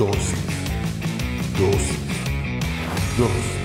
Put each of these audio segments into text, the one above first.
Dosis. Dosis. Dosis.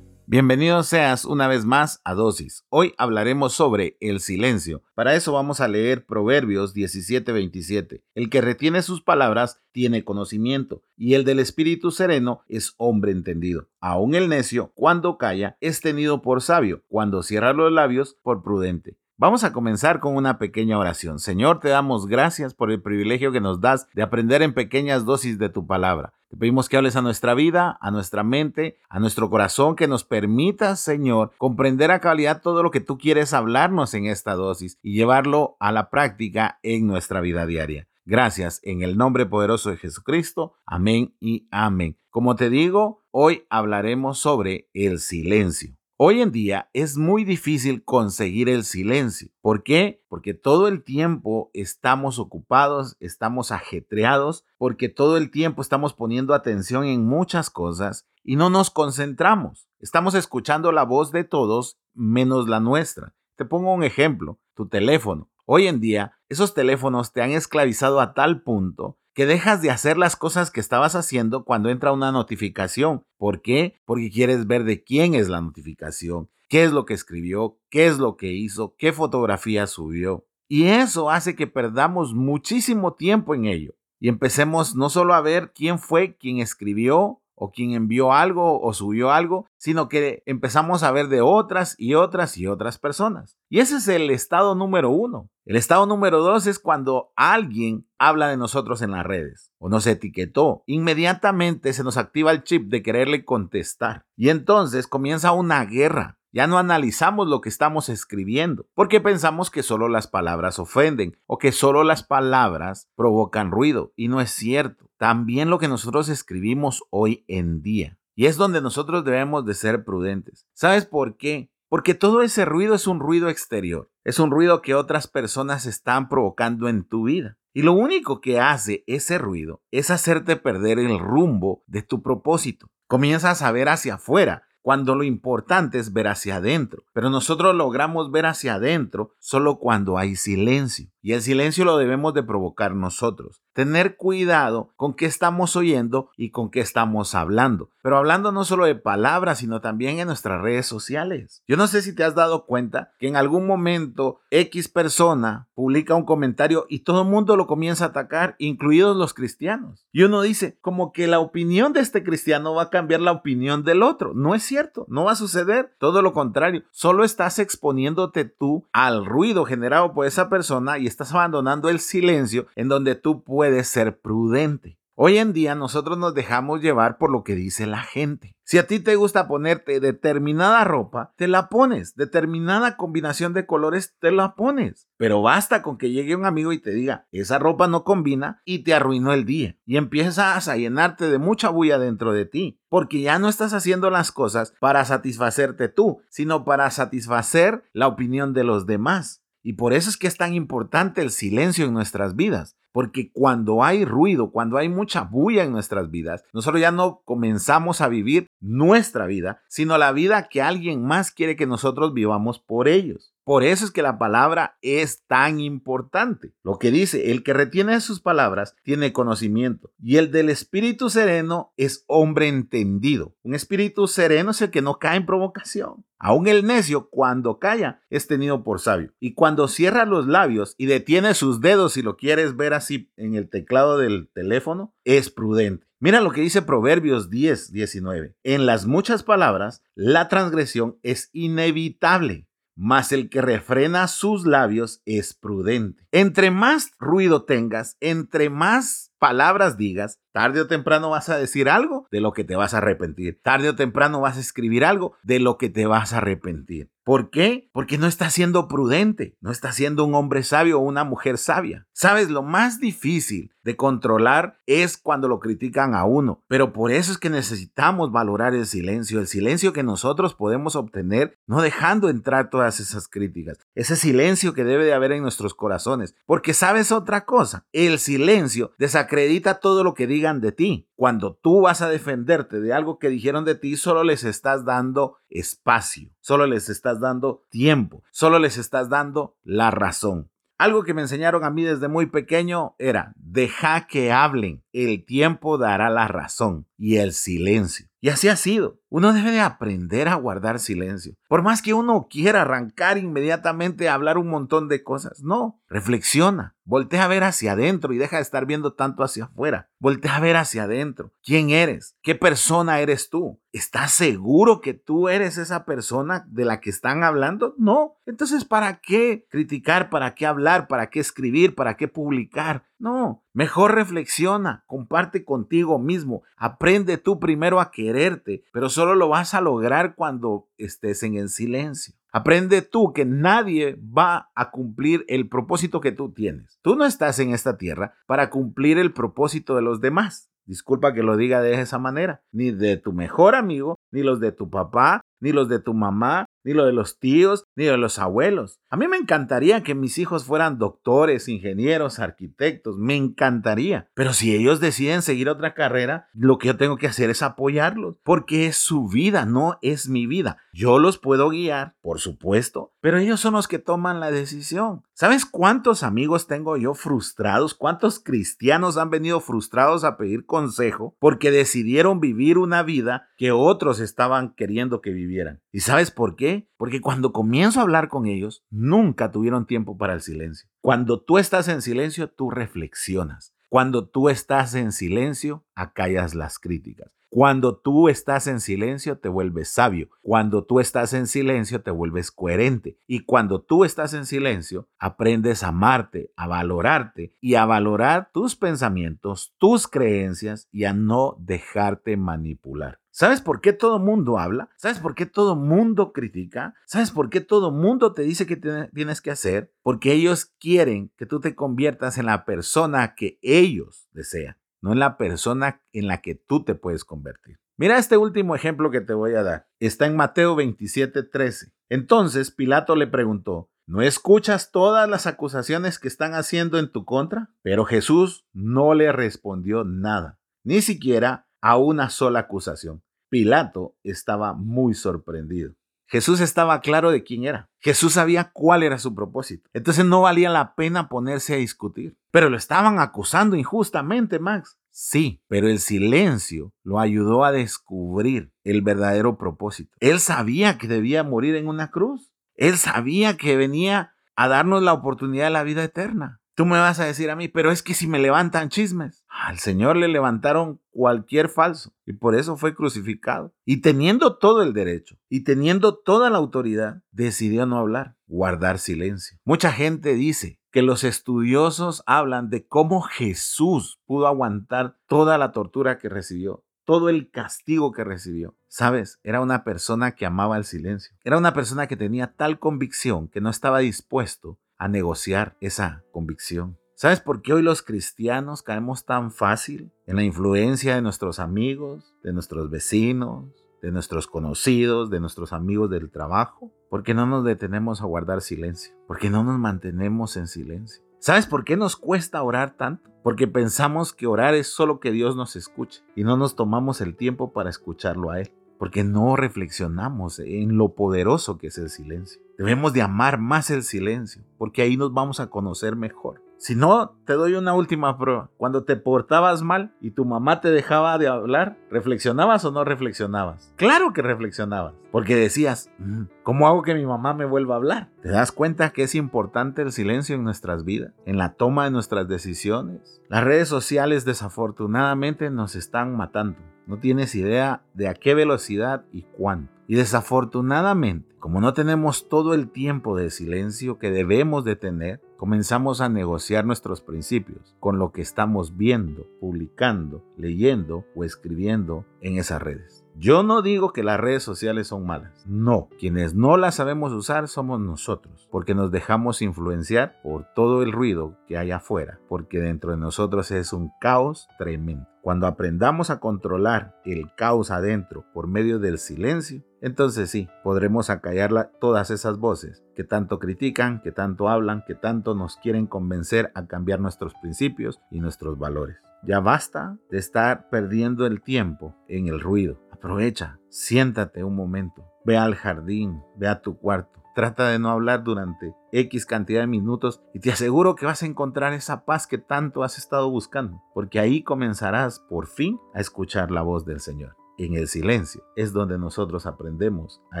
Bienvenido seas una vez más a Dosis. Hoy hablaremos sobre el silencio. Para eso vamos a leer Proverbios 17:27. El que retiene sus palabras tiene conocimiento, y el del espíritu sereno es hombre entendido. Aún el necio, cuando calla, es tenido por sabio, cuando cierra los labios, por prudente. Vamos a comenzar con una pequeña oración. Señor, te damos gracias por el privilegio que nos das de aprender en pequeñas dosis de tu palabra. Te pedimos que hables a nuestra vida, a nuestra mente, a nuestro corazón, que nos permitas, Señor, comprender a cabalidad todo lo que tú quieres hablarnos en esta dosis y llevarlo a la práctica en nuestra vida diaria. Gracias en el nombre poderoso de Jesucristo. Amén y amén. Como te digo, hoy hablaremos sobre el silencio. Hoy en día es muy difícil conseguir el silencio. ¿Por qué? Porque todo el tiempo estamos ocupados, estamos ajetreados, porque todo el tiempo estamos poniendo atención en muchas cosas y no nos concentramos. Estamos escuchando la voz de todos menos la nuestra. Te pongo un ejemplo, tu teléfono. Hoy en día, esos teléfonos te han esclavizado a tal punto que dejas de hacer las cosas que estabas haciendo cuando entra una notificación. ¿Por qué? Porque quieres ver de quién es la notificación, qué es lo que escribió, qué es lo que hizo, qué fotografía subió. Y eso hace que perdamos muchísimo tiempo en ello. Y empecemos no solo a ver quién fue quien escribió o quien envió algo o subió algo, sino que empezamos a ver de otras y otras y otras personas. Y ese es el estado número uno. El estado número dos es cuando alguien habla de nosotros en las redes o nos etiquetó. Inmediatamente se nos activa el chip de quererle contestar. Y entonces comienza una guerra. Ya no analizamos lo que estamos escribiendo, porque pensamos que solo las palabras ofenden o que solo las palabras provocan ruido. Y no es cierto. También lo que nosotros escribimos hoy en día. Y es donde nosotros debemos de ser prudentes. ¿Sabes por qué? Porque todo ese ruido es un ruido exterior. Es un ruido que otras personas están provocando en tu vida. Y lo único que hace ese ruido es hacerte perder el rumbo de tu propósito. Comienzas a ver hacia afuera cuando lo importante es ver hacia adentro. Pero nosotros logramos ver hacia adentro solo cuando hay silencio. Y el silencio lo debemos de provocar nosotros. Tener cuidado con qué estamos oyendo y con qué estamos hablando. Pero hablando no solo de palabras, sino también en nuestras redes sociales. Yo no sé si te has dado cuenta que en algún momento X persona publica un comentario y todo el mundo lo comienza a atacar, incluidos los cristianos. Y uno dice, como que la opinión de este cristiano va a cambiar la opinión del otro. No es cierto, no va a suceder. Todo lo contrario, solo estás exponiéndote tú al ruido generado por esa persona y estás abandonando el silencio en donde tú puedes ser prudente. Hoy en día nosotros nos dejamos llevar por lo que dice la gente. Si a ti te gusta ponerte determinada ropa, te la pones. Determinada combinación de colores, te la pones. Pero basta con que llegue un amigo y te diga, esa ropa no combina y te arruinó el día. Y empiezas a llenarte de mucha bulla dentro de ti. Porque ya no estás haciendo las cosas para satisfacerte tú, sino para satisfacer la opinión de los demás. Y por eso es que es tan importante el silencio en nuestras vidas. Porque cuando hay ruido, cuando hay mucha bulla en nuestras vidas, nosotros ya no comenzamos a vivir nuestra vida, sino la vida que alguien más quiere que nosotros vivamos por ellos. Por eso es que la palabra es tan importante. Lo que dice, el que retiene sus palabras tiene conocimiento y el del espíritu sereno es hombre entendido. Un espíritu sereno es el que no cae en provocación. Aún el necio, cuando calla, es tenido por sabio. Y cuando cierra los labios y detiene sus dedos, si lo quieres ver así en el teclado del teléfono, es prudente. Mira lo que dice Proverbios 10, 19. En las muchas palabras, la transgresión es inevitable mas el que refrena sus labios es prudente. Entre más ruido tengas, entre más palabras digas, tarde o temprano vas a decir algo de lo que te vas a arrepentir. Tarde o temprano vas a escribir algo de lo que te vas a arrepentir. ¿Por qué? Porque no estás siendo prudente, no estás siendo un hombre sabio o una mujer sabia. Sabes, lo más difícil de controlar es cuando lo critican a uno, pero por eso es que necesitamos valorar el silencio, el silencio que nosotros podemos obtener no dejando entrar todas esas críticas, ese silencio que debe de haber en nuestros corazones, porque sabes otra cosa, el silencio desacredita todo lo que digan de ti. Cuando tú vas a defenderte de algo que dijeron de ti, solo les estás dando espacio, solo les estás dando tiempo, solo les estás dando la razón. Algo que me enseñaron a mí desde muy pequeño era, deja que hablen, el tiempo dará la razón y el silencio. Y así ha sido. Uno debe de aprender a guardar silencio. Por más que uno quiera arrancar inmediatamente a hablar un montón de cosas, no, reflexiona, voltea a ver hacia adentro y deja de estar viendo tanto hacia afuera. Voltea a ver hacia adentro. ¿Quién eres? ¿Qué persona eres tú? ¿Estás seguro que tú eres esa persona de la que están hablando? No. Entonces, ¿para qué criticar? ¿Para qué hablar? ¿Para qué escribir? ¿Para qué publicar? No, mejor reflexiona, comparte contigo mismo, aprende tú primero a quererte, pero solo lo vas a lograr cuando estés en el silencio. Aprende tú que nadie va a cumplir el propósito que tú tienes. Tú no estás en esta tierra para cumplir el propósito de los demás. Disculpa que lo diga de esa manera. Ni de tu mejor amigo, ni los de tu papá, ni los de tu mamá, ni lo de los tíos, ni de los abuelos. A mí me encantaría que mis hijos fueran doctores, ingenieros, arquitectos, me encantaría. Pero si ellos deciden seguir otra carrera, lo que yo tengo que hacer es apoyarlos, porque es su vida, no es mi vida. Yo los puedo guiar, por supuesto, pero ellos son los que toman la decisión. ¿Sabes cuántos amigos tengo yo frustrados? ¿Cuántos cristianos han venido frustrados a pedir consejo porque decidieron vivir una vida que otros estaban queriendo que vivieran? ¿Y sabes por qué? Porque cuando comienzo a hablar con ellos, nunca tuvieron tiempo para el silencio. Cuando tú estás en silencio, tú reflexionas. Cuando tú estás en silencio, acallas las críticas. Cuando tú estás en silencio, te vuelves sabio. Cuando tú estás en silencio, te vuelves coherente. Y cuando tú estás en silencio, aprendes a amarte, a valorarte y a valorar tus pensamientos, tus creencias y a no dejarte manipular. ¿Sabes por qué todo mundo habla? ¿Sabes por qué todo mundo critica? ¿Sabes por qué todo mundo te dice que tienes que hacer? Porque ellos quieren que tú te conviertas en la persona que ellos desean, no en la persona en la que tú te puedes convertir. Mira este último ejemplo que te voy a dar. Está en Mateo 27:13. Entonces Pilato le preguntó, ¿No escuchas todas las acusaciones que están haciendo en tu contra? Pero Jesús no le respondió nada, ni siquiera a una sola acusación. Pilato estaba muy sorprendido. Jesús estaba claro de quién era. Jesús sabía cuál era su propósito. Entonces no valía la pena ponerse a discutir. Pero lo estaban acusando injustamente, Max. Sí, pero el silencio lo ayudó a descubrir el verdadero propósito. Él sabía que debía morir en una cruz. Él sabía que venía a darnos la oportunidad de la vida eterna. Tú me vas a decir a mí, pero es que si me levantan chismes, al Señor le levantaron cualquier falso y por eso fue crucificado. Y teniendo todo el derecho y teniendo toda la autoridad, decidió no hablar, guardar silencio. Mucha gente dice que los estudiosos hablan de cómo Jesús pudo aguantar toda la tortura que recibió, todo el castigo que recibió. Sabes, era una persona que amaba el silencio. Era una persona que tenía tal convicción que no estaba dispuesto a negociar esa convicción. ¿Sabes por qué hoy los cristianos caemos tan fácil en la influencia de nuestros amigos, de nuestros vecinos, de nuestros conocidos, de nuestros amigos del trabajo? Porque no nos detenemos a guardar silencio, porque no nos mantenemos en silencio. ¿Sabes por qué nos cuesta orar tanto? Porque pensamos que orar es solo que Dios nos escuche y no nos tomamos el tiempo para escucharlo a Él, porque no reflexionamos en lo poderoso que es el silencio. Debemos de amar más el silencio, porque ahí nos vamos a conocer mejor. Si no, te doy una última prueba. Cuando te portabas mal y tu mamá te dejaba de hablar, ¿reflexionabas o no reflexionabas? Claro que reflexionabas, porque decías, mm, ¿cómo hago que mi mamá me vuelva a hablar? ¿Te das cuenta que es importante el silencio en nuestras vidas, en la toma de nuestras decisiones? Las redes sociales desafortunadamente nos están matando. No tienes idea de a qué velocidad y cuánto. Y desafortunadamente, como no tenemos todo el tiempo de silencio que debemos de tener, comenzamos a negociar nuestros principios con lo que estamos viendo, publicando, leyendo o escribiendo en esas redes. Yo no digo que las redes sociales son malas, no, quienes no las sabemos usar somos nosotros, porque nos dejamos influenciar por todo el ruido que hay afuera, porque dentro de nosotros es un caos tremendo. Cuando aprendamos a controlar el caos adentro por medio del silencio, entonces sí, podremos acallar todas esas voces que tanto critican, que tanto hablan, que tanto nos quieren convencer a cambiar nuestros principios y nuestros valores. Ya basta de estar perdiendo el tiempo en el ruido. Aprovecha, siéntate un momento, ve al jardín, ve a tu cuarto, Trata de no hablar durante X cantidad de minutos y te aseguro que vas a encontrar esa paz que tanto has estado buscando, porque ahí comenzarás por fin a escuchar la voz del Señor. En el silencio es donde nosotros aprendemos a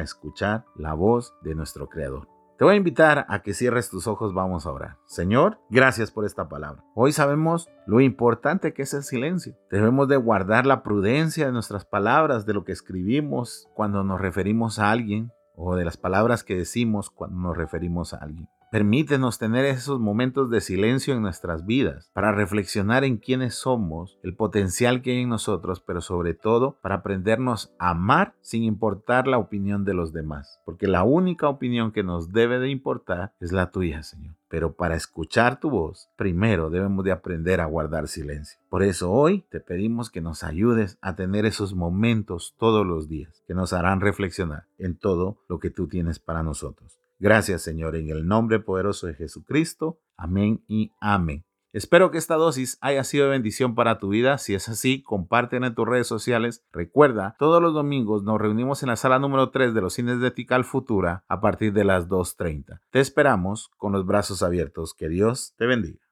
escuchar la voz de nuestro Creador. Te voy a invitar a que cierres tus ojos, vamos a orar. Señor, gracias por esta palabra. Hoy sabemos lo importante que es el silencio. Debemos de guardar la prudencia de nuestras palabras, de lo que escribimos cuando nos referimos a alguien o de las palabras que decimos cuando nos referimos a alguien. Permítenos tener esos momentos de silencio en nuestras vidas para reflexionar en quiénes somos, el potencial que hay en nosotros, pero sobre todo para aprendernos a amar sin importar la opinión de los demás. Porque la única opinión que nos debe de importar es la tuya, Señor. Pero para escuchar tu voz, primero debemos de aprender a guardar silencio. Por eso hoy te pedimos que nos ayudes a tener esos momentos todos los días que nos harán reflexionar en todo lo que tú tienes para nosotros. Gracias Señor, en el nombre poderoso de Jesucristo. Amén y amén. Espero que esta dosis haya sido de bendición para tu vida. Si es así, compártela en tus redes sociales. Recuerda, todos los domingos nos reunimos en la sala número 3 de los cines de Tical Futura a partir de las 2.30. Te esperamos con los brazos abiertos. Que Dios te bendiga.